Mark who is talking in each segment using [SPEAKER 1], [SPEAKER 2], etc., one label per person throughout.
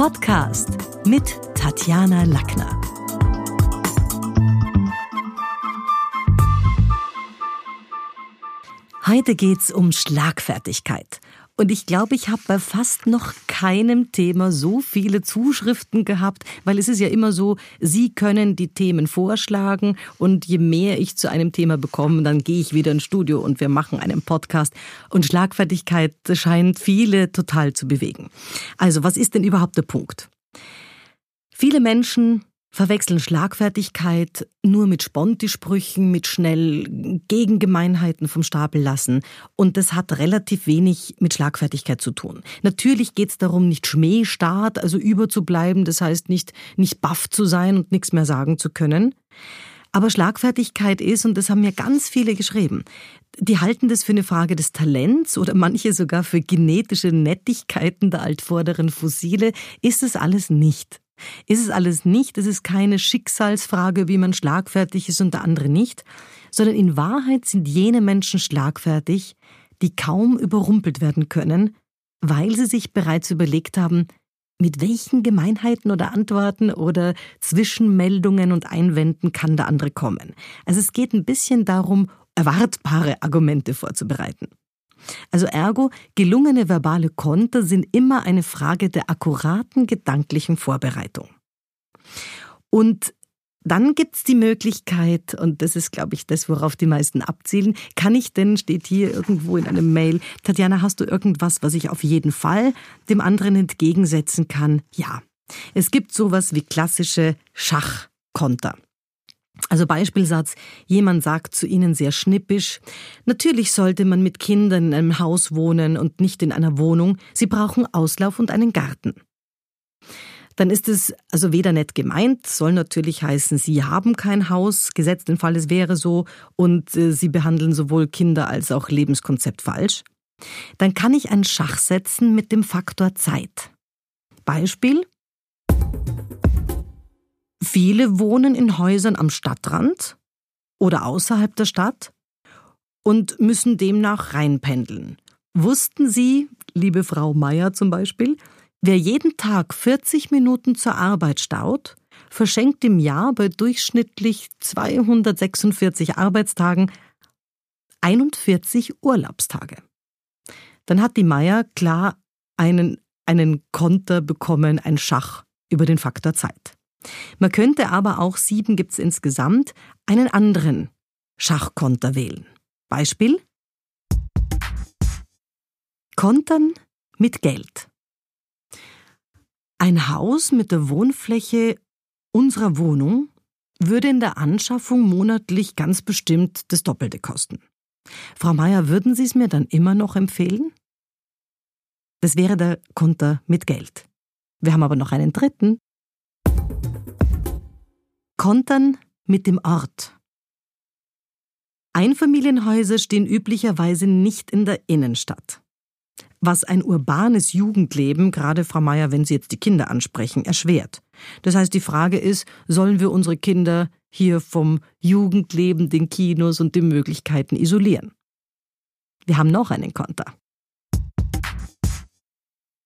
[SPEAKER 1] Podcast mit Tatjana Lackner. Heute geht's um Schlagfertigkeit. Und ich glaube, ich habe bei fast noch keinem Thema so viele Zuschriften gehabt, weil es ist ja immer so, Sie können die Themen vorschlagen und je mehr ich zu einem Thema bekomme, dann gehe ich wieder ins Studio und wir machen einen Podcast. Und Schlagfertigkeit scheint viele total zu bewegen. Also, was ist denn überhaupt der Punkt? Viele Menschen verwechseln Schlagfertigkeit nur mit Spontisprüchen, mit schnell Gegengemeinheiten vom Stapel lassen. Und das hat relativ wenig mit Schlagfertigkeit zu tun. Natürlich geht es darum, nicht schmähstart, also überzubleiben, das heißt nicht, nicht baff zu sein und nichts mehr sagen zu können. Aber Schlagfertigkeit ist, und das haben mir ganz viele geschrieben, die halten das für eine Frage des Talents oder manche sogar für genetische Nettigkeiten der altvorderen Fossile, ist es alles nicht. Ist es alles nicht, es ist keine Schicksalsfrage, wie man schlagfertig ist und der andere nicht, sondern in Wahrheit sind jene Menschen schlagfertig, die kaum überrumpelt werden können, weil sie sich bereits überlegt haben, mit welchen Gemeinheiten oder Antworten oder Zwischenmeldungen und Einwänden kann der andere kommen. Also es geht ein bisschen darum, erwartbare Argumente vorzubereiten. Also ergo, gelungene verbale Konter sind immer eine Frage der akkuraten gedanklichen Vorbereitung. Und dann gibt's die Möglichkeit, und das ist, glaube ich, das, worauf die meisten abzielen, kann ich denn, steht hier irgendwo in einem Mail, Tatjana, hast du irgendwas, was ich auf jeden Fall dem anderen entgegensetzen kann? Ja. Es gibt sowas wie klassische Schachkonter. Also Beispielsatz, jemand sagt zu Ihnen sehr schnippisch, natürlich sollte man mit Kindern in einem Haus wohnen und nicht in einer Wohnung, Sie brauchen Auslauf und einen Garten. Dann ist es also weder nett gemeint, soll natürlich heißen, Sie haben kein Haus, gesetzt den Fall, es wäre so, und äh, Sie behandeln sowohl Kinder als auch Lebenskonzept falsch. Dann kann ich ein Schach setzen mit dem Faktor Zeit. Beispiel, Viele wohnen in Häusern am Stadtrand oder außerhalb der Stadt und müssen demnach reinpendeln. Wussten Sie, liebe Frau Meier zum Beispiel, wer jeden Tag 40 Minuten zur Arbeit staut, verschenkt im Jahr bei durchschnittlich 246 Arbeitstagen 41 Urlaubstage. Dann hat die Meier klar einen, einen Konter bekommen, ein Schach über den Faktor Zeit. Man könnte aber auch, sieben gibt's insgesamt, einen anderen Schachkonter wählen. Beispiel? Kontern mit Geld. Ein Haus mit der Wohnfläche unserer Wohnung würde in der Anschaffung monatlich ganz bestimmt das Doppelte kosten. Frau Meier, würden Sie es mir dann immer noch empfehlen? Das wäre der Konter mit Geld. Wir haben aber noch einen dritten. Kontern mit dem Ort. Einfamilienhäuser stehen üblicherweise nicht in der Innenstadt. Was ein urbanes Jugendleben, gerade Frau Meier, wenn Sie jetzt die Kinder ansprechen, erschwert. Das heißt, die Frage ist, sollen wir unsere Kinder hier vom Jugendleben, den Kinos und den Möglichkeiten isolieren? Wir haben noch einen Konter.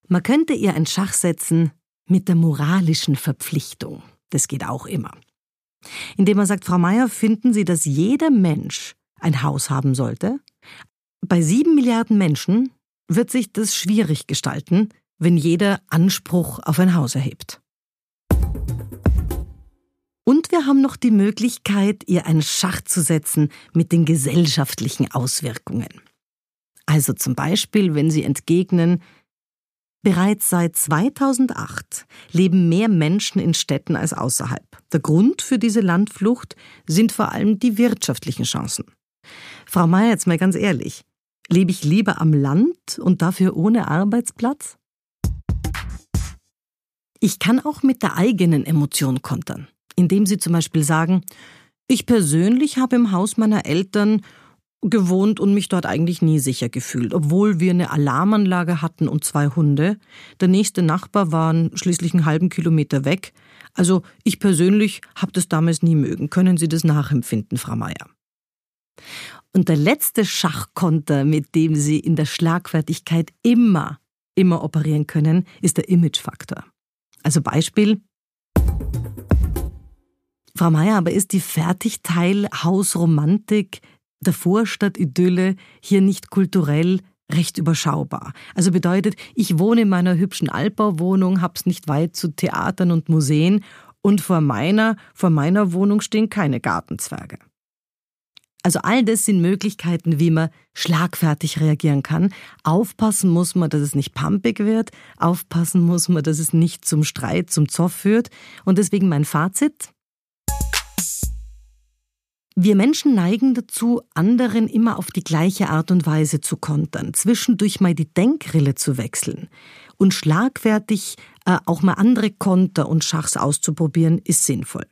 [SPEAKER 1] Man könnte ihr ein Schach setzen mit der moralischen Verpflichtung. Das geht auch immer indem er sagt, Frau Meier, finden Sie, dass jeder Mensch ein Haus haben sollte? Bei sieben Milliarden Menschen wird sich das schwierig gestalten, wenn jeder Anspruch auf ein Haus erhebt. Und wir haben noch die Möglichkeit, ihr einen Schach zu setzen mit den gesellschaftlichen Auswirkungen. Also zum Beispiel, wenn Sie entgegnen, Bereits seit 2008 leben mehr Menschen in Städten als außerhalb. Der Grund für diese Landflucht sind vor allem die wirtschaftlichen Chancen. Frau Mayer, jetzt mal ganz ehrlich, lebe ich lieber am Land und dafür ohne Arbeitsplatz? Ich kann auch mit der eigenen Emotion kontern, indem Sie zum Beispiel sagen, ich persönlich habe im Haus meiner Eltern gewohnt und mich dort eigentlich nie sicher gefühlt, obwohl wir eine Alarmanlage hatten und zwei Hunde. Der nächste Nachbar war schließlich einen halben Kilometer weg. Also ich persönlich habe das damals nie mögen. Können Sie das nachempfinden, Frau Meier? Und der letzte Schachkonter, mit dem Sie in der Schlagfertigkeit immer, immer operieren können, ist der Imagefaktor. Also Beispiel. Frau Meier, aber ist die Fertigteilhausromantik der Vorstadtidylle hier nicht kulturell recht überschaubar. Also bedeutet, ich wohne in meiner hübschen Altbauwohnung, hab's nicht weit zu Theatern und Museen und vor meiner, vor meiner Wohnung stehen keine Gartenzwerge. Also all das sind Möglichkeiten, wie man schlagfertig reagieren kann. Aufpassen muss man, dass es nicht pampig wird. Aufpassen muss man, dass es nicht zum Streit, zum Zoff führt. Und deswegen mein Fazit. Wir Menschen neigen dazu, anderen immer auf die gleiche Art und Weise zu kontern, zwischendurch mal die Denkrille zu wechseln und schlagfertig äh, auch mal andere Konter und Schachs auszuprobieren, ist sinnvoll.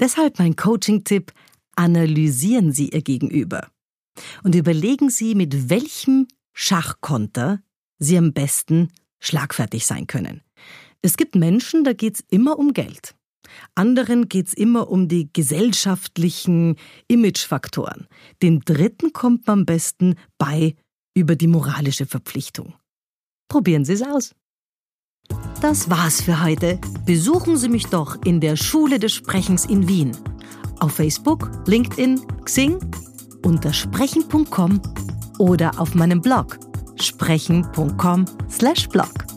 [SPEAKER 1] Deshalb mein Coaching-Tipp, analysieren Sie Ihr Gegenüber und überlegen Sie, mit welchem Schachkonter Sie am besten schlagfertig sein können. Es gibt Menschen, da geht's immer um Geld. Anderen geht's immer um die gesellschaftlichen Imagefaktoren. Den dritten kommt man am besten bei über die moralische Verpflichtung. Probieren Sie es aus. Das war's für heute. Besuchen Sie mich doch in der Schule des Sprechens in Wien. Auf Facebook, LinkedIn, Xing, unter sprechen.com oder auf meinem Blog sprechen.com/blog.